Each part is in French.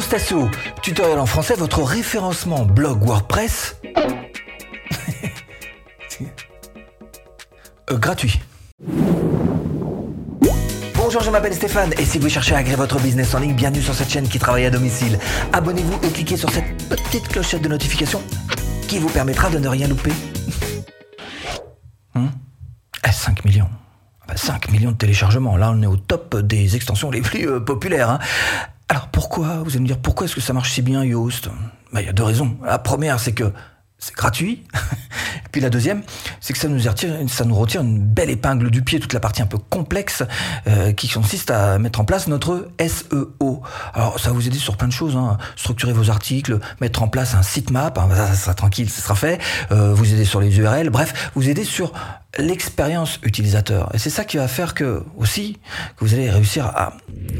SEO, tutoriel en français, votre référencement blog WordPress euh, gratuit. Bonjour, je m'appelle Stéphane et si vous cherchez à agréer votre business en ligne, bienvenue sur cette chaîne qui travaille à domicile. Abonnez-vous et cliquez sur cette petite clochette de notification qui vous permettra de ne rien louper. 5 hmm? eh, millions. 5 millions de téléchargements. Là, on est au top des extensions les plus euh, populaires. Hein. Pourquoi Vous allez me dire pourquoi est-ce que ça marche si bien Yoast? Bah, Il y a deux raisons. La première, c'est que c'est gratuit. Puis la deuxième, c'est que ça nous, retire, ça nous retire une belle épingle du pied, toute la partie un peu complexe euh, qui consiste à mettre en place notre SEO. Alors ça va vous aider sur plein de choses, hein. structurer vos articles, mettre en place un sitemap, hein, ça, sera tranquille, ça sera fait, euh, vous aider sur les URL, bref, vous aider sur l'expérience utilisateur. Et c'est ça qui va faire que aussi que vous allez réussir à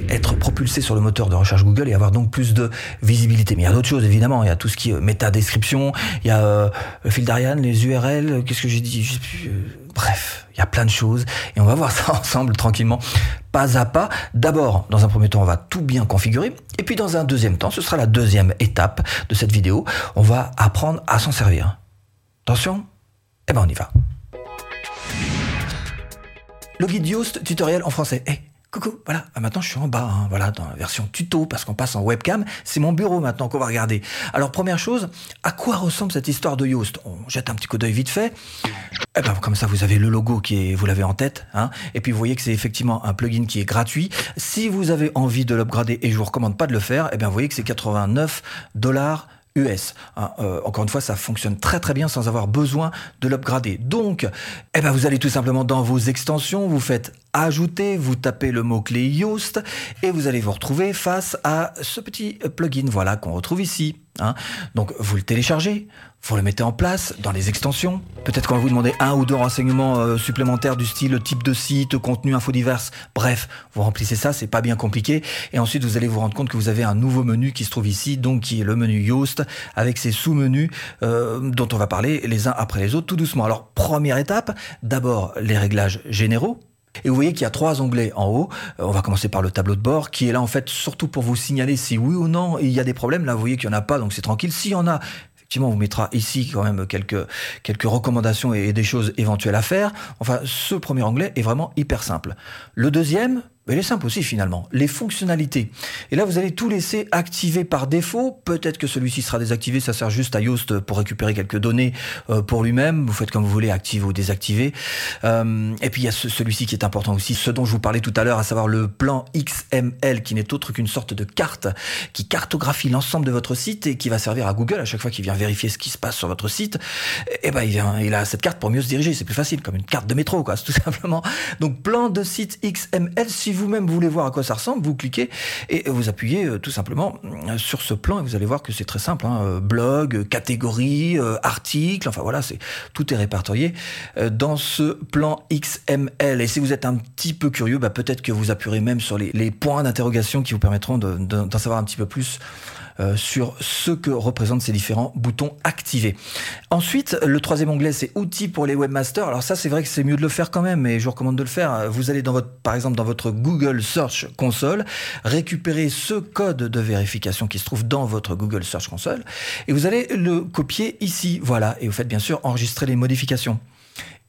être propulsé sur le moteur de recherche Google et avoir donc plus de visibilité. Mais il y a d'autres choses évidemment. Il y a tout ce qui est méta-description, il y a euh, le fil d'Ariane, les URL. Qu'est-ce que j'ai dit euh, Bref, il y a plein de choses et on va voir ça ensemble tranquillement, pas à pas. D'abord, dans un premier temps, on va tout bien configurer et puis dans un deuxième temps, ce sera la deuxième étape de cette vidéo. On va apprendre à s'en servir. Attention, eh ben on y va. Le guide Yoast tutoriel en français. Eh, coucou, voilà, ah, maintenant je suis en bas, hein, voilà, dans la version tuto, parce qu'on passe en webcam. C'est mon bureau maintenant qu'on va regarder. Alors première chose, à quoi ressemble cette histoire de Yoast? On jette un petit coup d'œil vite fait. Eh ben, comme ça, vous avez le logo qui est, vous l'avez en tête, hein, et puis vous voyez que c'est effectivement un plugin qui est gratuit. Si vous avez envie de l'upgrader, et je vous recommande pas de le faire, eh bien vous voyez que c'est 89 dollars US. Hein, euh, encore une fois, ça fonctionne très très bien sans avoir besoin de l'upgrader. Donc, eh ben, vous allez tout simplement dans vos extensions, vous faites ajouter, vous tapez le mot-clé Yoast et vous allez vous retrouver face à ce petit plugin voilà qu'on retrouve ici. Hein. Donc vous le téléchargez, vous le mettez en place dans les extensions. Peut-être qu'on va vous demander un ou deux renseignements euh, supplémentaires du style type de site, contenu, info divers. Bref, vous remplissez ça, c'est pas bien compliqué. Et ensuite, vous allez vous rendre compte que vous avez un nouveau menu qui se trouve ici, donc qui est le menu Yoast, avec ses sous-menus euh, dont on va parler les uns après les autres tout doucement. Alors, première étape, d'abord les réglages généraux. Et vous voyez qu'il y a trois onglets en haut. Euh, on va commencer par le tableau de bord, qui est là en fait surtout pour vous signaler si oui ou non il y a des problèmes. Là, vous voyez qu'il n'y en a pas, donc c'est tranquille. S'il y en a, effectivement, on vous mettra ici quand même quelques, recommandations et des choses éventuelles à faire. Enfin, ce premier onglet est vraiment hyper simple. Le deuxième, elle est simple aussi finalement. Les fonctionnalités. Et là, vous allez tout laisser activer par défaut. Peut-être que celui-ci sera désactivé. Ça sert juste à Yoast pour récupérer quelques données euh, pour lui-même. Vous faites comme vous voulez, activer ou désactiver. Euh, et puis il y a celui-ci qui est important aussi, ce dont je vous parlais tout à l'heure, à savoir le plan XML, qui n'est autre qu'une sorte de carte qui cartographie l'ensemble de votre site et qui va servir à Google à chaque fois qu'il vient vérifier ce qui se passe sur votre site. Et eh ben il a cette carte pour mieux se diriger. C'est plus facile, comme une carte de métro, quoi, tout simplement. Donc plan de site XML. Si vous-même voulez voir à quoi ça ressemble, vous cliquez et vous appuyez euh, tout simplement euh, sur ce plan et vous allez voir que c'est très simple. Hein. Euh, blog, catégorie, article, enfin voilà, c'est tout est répertorié dans ce plan XML. Et si vous êtes un petit peu curieux, bah, peut-être que vous appuierez même sur les, les points d'interrogation qui vous permettront d'en savoir un petit peu plus euh, sur ce que représentent ces différents boutons activés. Ensuite, le troisième onglet, c'est outils pour les webmasters. Alors ça, c'est vrai que c'est mieux de le faire quand même, mais je vous recommande de le faire. Vous allez dans votre, par exemple, dans votre Google Search Console, récupérer ce code de vérification qui se trouve dans votre Google Search Console, et vous allez le copier ici. Voilà, et vous faites bien sûr enregistrer les modifications.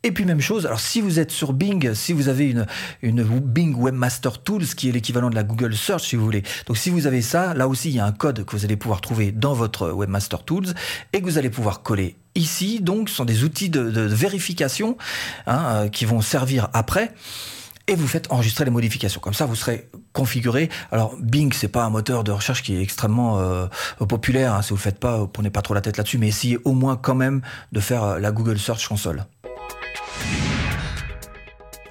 Et puis même chose, alors si vous êtes sur Bing, si vous avez une, une Bing Webmaster Tools, qui est l'équivalent de la Google Search si vous voulez. Donc si vous avez ça, là aussi il y a un code que vous allez pouvoir trouver dans votre Webmaster Tools et que vous allez pouvoir coller ici. Donc ce sont des outils de, vérification hein, euh, qui vont servir après et vous faites enregistrer les modifications. Comme ça, vous serez configuré. Alors, Bing, c'est pas un moteur de recherche qui est extrêmement euh, populaire. Hein. si vous le faites pas, prenez pas trop la tête là-dessus, mais essayez au moins quand même de faire euh, la Google Search Console.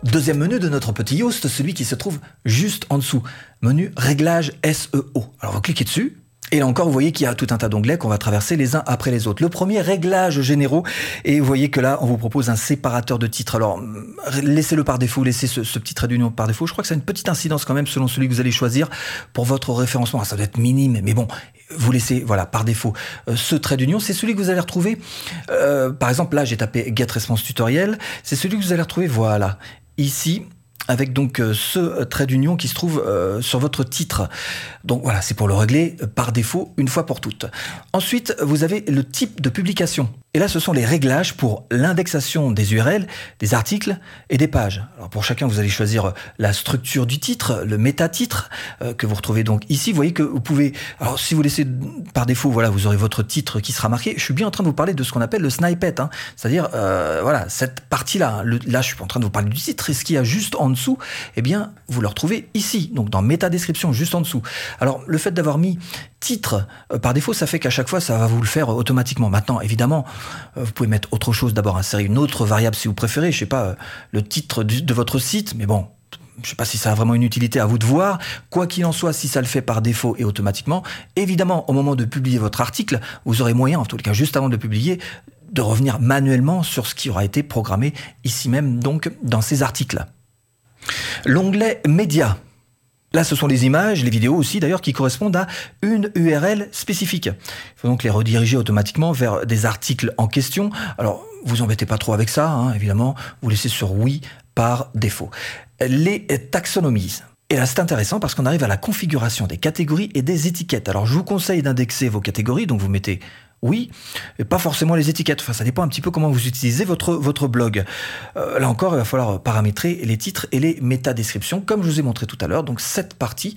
Deuxième menu de notre petit Yoast, celui qui se trouve juste en dessous. Menu réglage SEO. Alors vous cliquez dessus. Et là encore, vous voyez qu'il y a tout un tas d'onglets qu'on va traverser les uns après les autres. Le premier, réglages généraux. Et vous voyez que là, on vous propose un séparateur de titres. Alors, laissez-le par défaut, laissez ce, petit trait d'union par défaut. Je crois que ça a une petite incidence quand même selon celui que vous allez choisir pour votre référencement. ça doit être minime, mais bon, vous laissez, voilà, par défaut, euh, ce trait d'union. C'est celui que vous allez retrouver. Euh, par exemple, là, j'ai tapé Get Response Tutoriel. C'est celui que vous allez retrouver, voilà, ici avec donc euh, ce trait d'union qui se trouve sur votre titre. Donc voilà, c'est pour le régler par défaut une fois pour toutes. Ensuite, vous avez le type de publication. Et là, ce sont les réglages pour l'indexation des URL, des articles et des pages. Alors pour chacun, vous allez choisir la structure du titre, le métatitre euh, que vous retrouvez donc ici. Vous voyez que vous pouvez. Alors si vous laissez par défaut, voilà, vous aurez votre titre qui sera marqué. Je suis bien en train de vous parler de ce qu'on appelle le snippet, hein. c'est-à-dire euh, voilà cette partie-là. Là, je suis en train de vous parler du titre et ce qu'il y a juste en dessous, eh bien, vous le retrouvez ici, donc dans méta description, juste en dessous. Alors le fait d'avoir mis titre euh, par défaut, ça fait qu'à chaque fois, ça va vous le faire automatiquement. Maintenant, évidemment, euh, vous pouvez mettre autre chose d'abord, insérer une autre variable si vous préférez, je sais pas, euh, le titre de votre site, mais bon, je sais pas si ça a vraiment une utilité à vous de voir. Quoi qu'il en soit, si ça le fait par défaut et automatiquement, évidemment, au moment de publier votre article, vous aurez moyen, en tout cas juste avant de publier, de revenir manuellement sur ce qui aura été programmé ici même, donc dans ces articles. L'onglet Médias Là, ce sont les images, les vidéos aussi d'ailleurs, qui correspondent à une URL spécifique. Il faut donc les rediriger automatiquement vers des articles en question. Alors, vous embêtez pas trop avec ça, hein, évidemment. Vous laissez sur oui par défaut. Les taxonomies. Et là, c'est intéressant parce qu'on arrive à la configuration des catégories et des étiquettes. Alors, je vous conseille d'indexer vos catégories, donc vous mettez oui, et pas forcément les étiquettes. Enfin, ça dépend un petit peu comment vous utilisez votre, blog. Euh, là encore, il va falloir paramétrer les titres et les métadescriptions, comme je vous ai montré tout à l'heure. Donc, cette partie,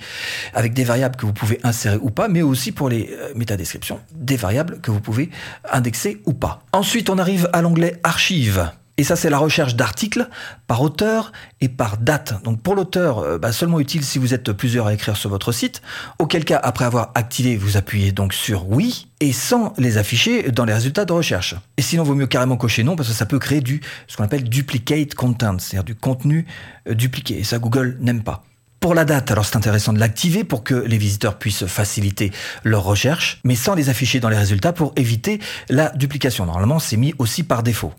avec des variables que vous pouvez insérer ou pas, mais aussi pour les euh, métadescriptions, des variables que vous pouvez indexer ou pas. Ensuite, on arrive à l'onglet Archives. Et ça, c'est la recherche d'articles par auteur et par date. Donc pour l'auteur, euh, bah, seulement utile si vous êtes plusieurs à écrire sur votre site. Auquel cas, après avoir activé, vous appuyez donc sur oui et sans les afficher dans les résultats de recherche. Et sinon, vaut mieux carrément cocher non parce que ça peut créer du ce qu'on appelle duplicate content, c'est-à-dire du contenu euh, dupliqué. Et ça, Google n'aime pas. Pour la date, alors c'est intéressant de l'activer pour que les visiteurs puissent faciliter leur recherche, mais sans les afficher dans les résultats pour éviter la duplication. Normalement, c'est mis aussi par défaut.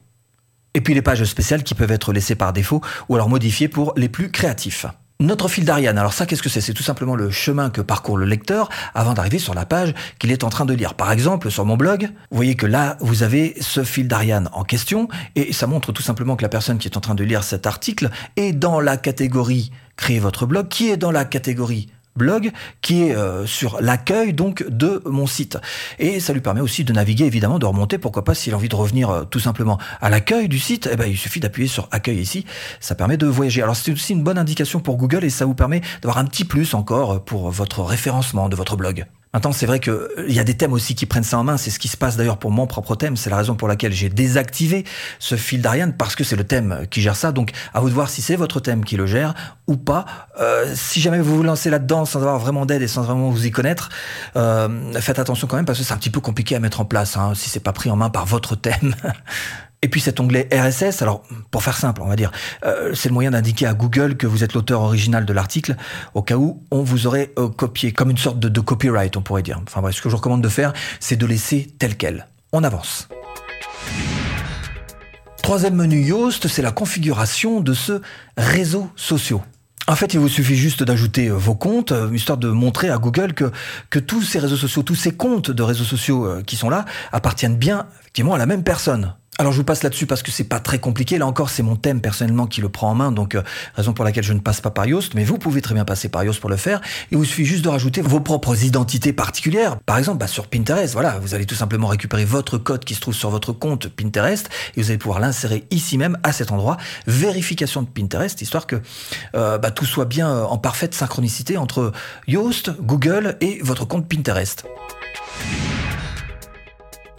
Et puis les pages spéciales qui peuvent être laissées par défaut ou alors modifiées pour les plus créatifs. Notre fil d'Ariane, alors ça qu'est-ce que c'est? C'est tout simplement le chemin que parcourt le lecteur avant d'arriver sur la page qu'il est en train de lire. Par exemple, sur mon blog, vous voyez que là, vous avez ce fil d'Ariane en question et ça montre tout simplement que la personne qui est en train de lire cet article est dans la catégorie Créer votre blog, qui est dans la catégorie blog qui est euh, sur l'accueil donc de mon site. Et ça lui permet aussi de naviguer évidemment de remonter pourquoi pas s'il a envie de revenir euh, tout simplement à l'accueil du site eh ben il suffit d'appuyer sur accueil ici ça permet de voyager. Alors c'est aussi une bonne indication pour Google et ça vous permet d'avoir un petit plus encore pour votre référencement de votre blog Maintenant, c'est vrai qu'il euh, y a des thèmes aussi qui prennent ça en main. C'est ce qui se passe d'ailleurs pour mon propre thème. C'est la raison pour laquelle j'ai désactivé ce fil d'Ariane parce que c'est le thème qui gère ça. Donc, à vous de voir si c'est votre thème qui le gère ou pas. Euh, si jamais vous vous lancez là-dedans sans avoir vraiment d'aide et sans vraiment vous y connaître, euh, faites attention quand même parce que c'est un petit peu compliqué à mettre en place hein, si c'est pas pris en main par votre thème. Et puis cet onglet RSS, alors pour faire simple, on va dire, euh, c'est le moyen d'indiquer à Google que vous êtes l'auteur original de l'article, au cas où on vous aurait euh, copié, comme une sorte de, copyright, on pourrait dire. Enfin bref, ce que je vous recommande de faire, c'est de laisser tel quel. On avance. Troisième menu Yoast, c'est la configuration de ce réseau social. En fait, il vous suffit juste d'ajouter euh, vos comptes, histoire de montrer à Google que, que tous ces réseaux sociaux, tous ces comptes de réseaux sociaux qui sont là, appartiennent bien effectivement à la même personne. Alors je vous passe là-dessus parce que c'est pas très compliqué. Là encore, c'est mon thème personnellement qui le prend en main, donc euh, raison pour laquelle je ne passe pas par Yoast. Mais vous pouvez très bien passer par Yoast pour le faire. Il vous suffit juste de rajouter vos propres identités particulières. Par exemple, bah, sur Pinterest, voilà, vous allez tout simplement récupérer votre code qui se trouve sur votre compte Pinterest et vous allez pouvoir l'insérer ici même à cet endroit. Vérification de Pinterest, histoire que euh, bah, tout soit bien euh, en parfaite synchronicité entre Yoast, Google et votre compte Pinterest.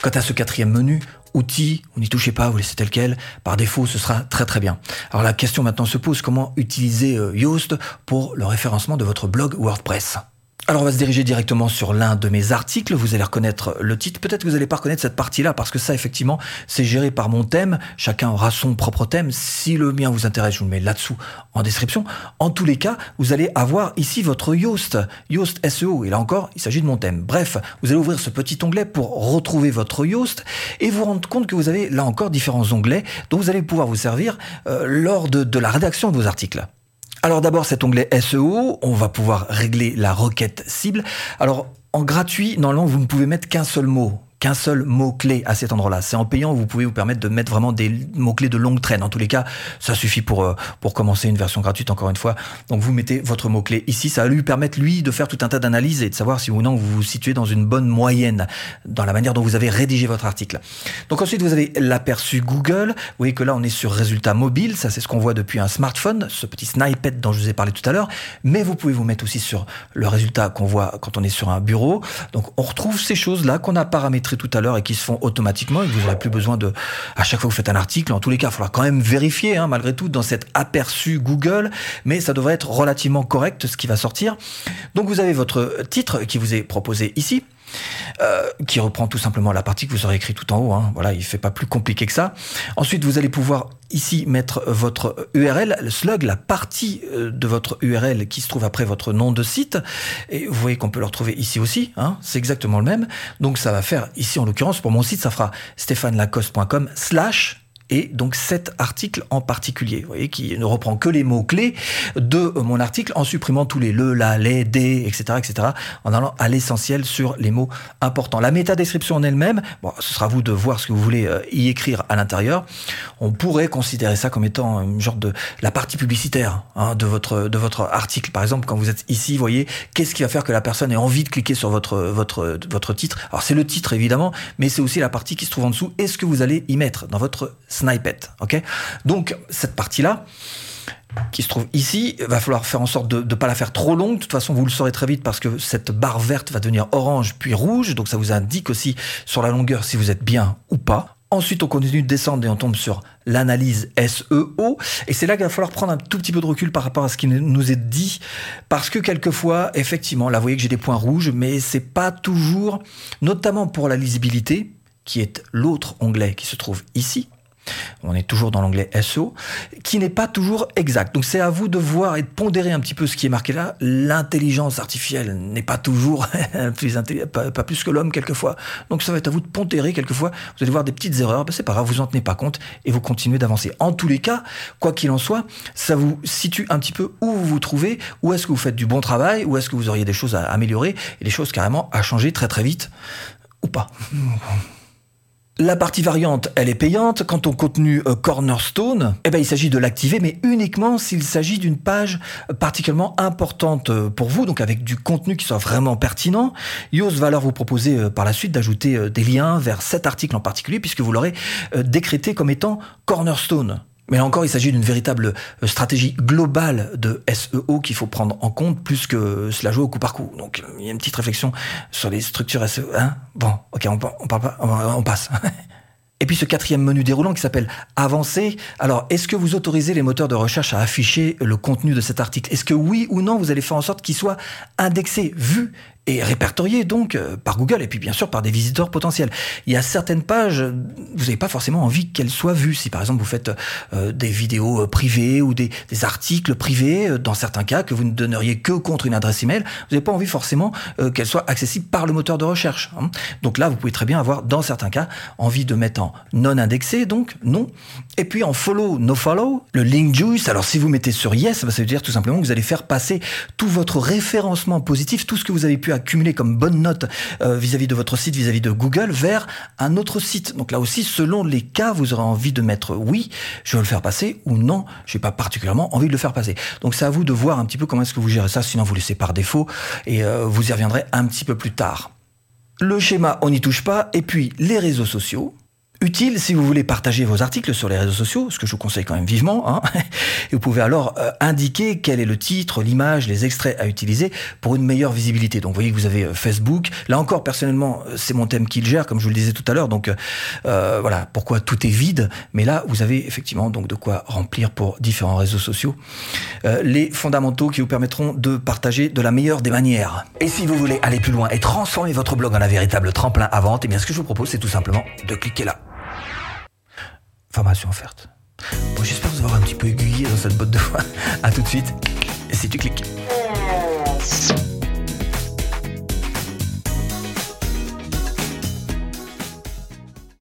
Quant à ce quatrième menu, outils, vous n'y touchez pas, vous laissez tel quel, par défaut, ce sera très très bien. Alors la question maintenant se pose, comment utiliser euh, Yoast pour le référencement de votre blog WordPress? Alors on va se diriger directement sur l'un de mes articles, vous allez reconnaître le titre, peut-être que vous n'allez pas reconnaître cette partie-là, parce que ça effectivement c'est géré par mon thème, chacun aura son propre thème, si le mien vous intéresse je vous le mets là-dessous en description. En tous les cas, vous allez avoir ici votre Yoast, Yoast SEO, et là encore il s'agit de mon thème. Bref, vous allez ouvrir ce petit onglet pour retrouver votre Yoast et vous rendre compte que vous avez là encore différents onglets dont vous allez pouvoir vous servir euh, lors de la rédaction de vos articles. Alors d'abord cet onglet SEO, on va pouvoir régler la requête cible. Alors en gratuit, normalement vous ne pouvez mettre qu'un seul mot qu'un seul mot-clé à cet endroit-là. C'est en payant, vous pouvez vous permettre de mettre vraiment des mots-clés de longue traîne. En tous les cas, ça suffit pour, euh, pour commencer une version gratuite, encore une fois. Donc vous mettez votre mot-clé ici, ça va lui permettre, lui, de faire tout un tas d'analyses et de savoir si ou non vous vous situez dans une bonne moyenne dans la manière dont vous avez rédigé votre article. Donc ensuite, vous avez l'aperçu Google. Vous voyez que là, on est sur résultat mobile. Ça, c'est ce qu'on voit depuis un smartphone, ce petit snippet dont je vous ai parlé tout à l'heure. Mais vous pouvez vous mettre aussi sur le résultat qu'on voit quand on est sur un bureau. Donc on retrouve ces choses-là qu'on a paramétrées tout à l'heure et qui se font automatiquement et vous n'aurez plus besoin de, à chaque fois que vous faites un article, en tous les cas, il faudra quand même vérifier, hein, malgré tout, dans cet aperçu Google, mais ça devrait être relativement correct ce qui va sortir. Donc vous avez votre titre qui vous est proposé ici. Euh, qui reprend tout simplement la partie que vous aurez écrit tout en haut. Hein. Voilà, il fait pas plus compliqué que ça. Ensuite, vous allez pouvoir ici mettre votre URL, le slug, la partie euh, de votre URL qui se trouve après votre nom de site. Et vous voyez qu'on peut le retrouver ici aussi. Hein. C'est exactement le même. Donc ça va faire ici en l'occurrence pour mon site, ça fera stéphanelacoste.com slash et donc cet article en particulier, vous voyez, qui ne reprend que les mots-clés de mon article en supprimant tous les le, la, les, des, etc., etc., en allant à l'essentiel sur les mots importants. La métadescription en elle-même, bon, ce sera à vous de voir ce que vous voulez euh, y écrire à l'intérieur. On pourrait considérer ça comme étant une genre de la partie publicitaire hein, de votre de votre article. Par exemple, quand vous êtes ici, vous voyez, qu'est-ce qui va faire que la personne ait envie de cliquer sur votre votre votre titre? Alors c'est le titre évidemment, mais c'est aussi la partie qui se trouve en dessous. Est-ce que vous allez y mettre dans votre snippet. Ok? Donc, cette partie-là, qui se trouve ici, va falloir faire en sorte de ne pas la faire trop longue. De toute façon, vous le saurez très vite parce que cette barre verte va devenir orange puis rouge. Donc ça vous indique aussi sur la longueur si vous êtes bien ou pas. Ensuite, on continue de descendre et on tombe sur l'analyse SEO. Et c'est là qu'il va falloir prendre un tout petit peu de recul par rapport à ce qui nous est dit. Parce que quelquefois, effectivement, là, vous voyez que j'ai des points rouges, mais c'est pas toujours, notamment pour la lisibilité, qui est l'autre onglet qui se trouve ici on est toujours dans l'anglais SO, qui n'est pas toujours exact. Donc c'est à vous de voir et de pondérer un petit peu ce qui est marqué là. L'intelligence artificielle n'est pas toujours plus pas, pas, plus que l'homme quelquefois. Donc ça va être à vous de pondérer quelquefois. Vous allez voir des petites erreurs, ben c'est pas grave, vous en tenez pas compte et vous continuez d'avancer. En tous les cas, quoi qu'il en soit, ça vous situe un petit peu où vous vous trouvez, où est-ce que vous faites du bon travail, où est-ce que vous auriez des choses à améliorer? Et des choses carrément à changer très très vite ou pas. La partie variante, elle est payante. Quant au contenu euh, Cornerstone, eh ben, il s'agit de l'activer, mais uniquement s'il s'agit d'une page particulièrement importante euh, pour vous, donc avec du contenu qui soit vraiment pertinent. Yoast va alors vous proposer euh, par la suite d'ajouter des liens vers cet article en particulier, puisque vous l'aurez décrété comme étant Cornerstone. Mais là encore, il s'agit d'une véritable euh, stratégie globale de SEO qu'il faut prendre en compte plus que cela joue au coup par coup. Donc, il y a une petite réflexion sur les structures SEO. Hein? Bon, ok, on, on passe. Et puis ce quatrième menu déroulant qui s'appelle Avancer. Alors, est-ce que vous autorisez les moteurs de recherche à afficher le contenu de cet article? Est-ce que oui ou non, vous allez faire en sorte qu'il soit indexé, vu et répertorié donc euh, par Google et puis bien sûr par des visiteurs potentiels. Il y a certaines pages, vous n'avez pas forcément envie qu'elles soient vues. Si par exemple vous faites euh, des vidéos euh, privées ou des, articles privés, dans certains cas que vous ne donneriez que contre une adresse email, vous n'avez pas envie forcément qu'elles soient accessibles par le moteur de recherche. Hein. Donc là, vous pouvez très bien avoir dans certains cas envie de mettre en non indexé, donc non. Et puis en follow, no follow, le link juice. Alors si vous mettez sur yes, ça veut dire tout simplement que vous allez faire passer tout votre référencement positif, tout ce que vous avez pu accumuler comme bonne note euh, vis-à-vis de votre site, vis-à-vis de Google, vers un autre site. Donc là aussi, selon les cas, vous aurez envie de mettre oui, je veux le faire passer, ou non, je n'ai pas particulièrement envie de le faire passer. Donc c'est à vous de voir un petit peu comment est-ce que vous gérez ça, sinon vous laissez par défaut, et euh, vous y reviendrez un petit peu plus tard. Le schéma, on n'y touche pas. Et puis, les réseaux sociaux utile si vous voulez partager vos articles sur les réseaux sociaux, ce que je vous conseille quand même vivement. Hein. Et vous pouvez alors euh, indiquer quel est le titre, l'image, les extraits à utiliser pour une meilleure visibilité. Donc vous voyez que vous avez euh, Facebook. Là encore, personnellement, euh, c'est mon thème qui le gère, comme je vous le disais tout à l'heure. Donc euh, voilà, pourquoi tout est vide. Mais là, vous avez effectivement donc de quoi remplir pour différents réseaux sociaux euh, les fondamentaux qui vous permettront de partager de la meilleure des manières. Et si vous voulez aller plus loin et transformer votre blog en un véritable tremplin à vente, eh bien ce que je vous propose, c'est tout simplement de cliquer là formation offerte. Bon, j'espère vous avoir un petit peu aiguillé dans cette botte de foin. À tout de suite, si tu cliques.